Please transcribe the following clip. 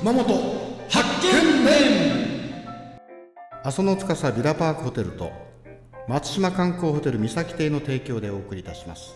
熊本発見伝阿蘇の司ビラパークホテルと松島観光ホテル三崎邸の提供でお送りいたします。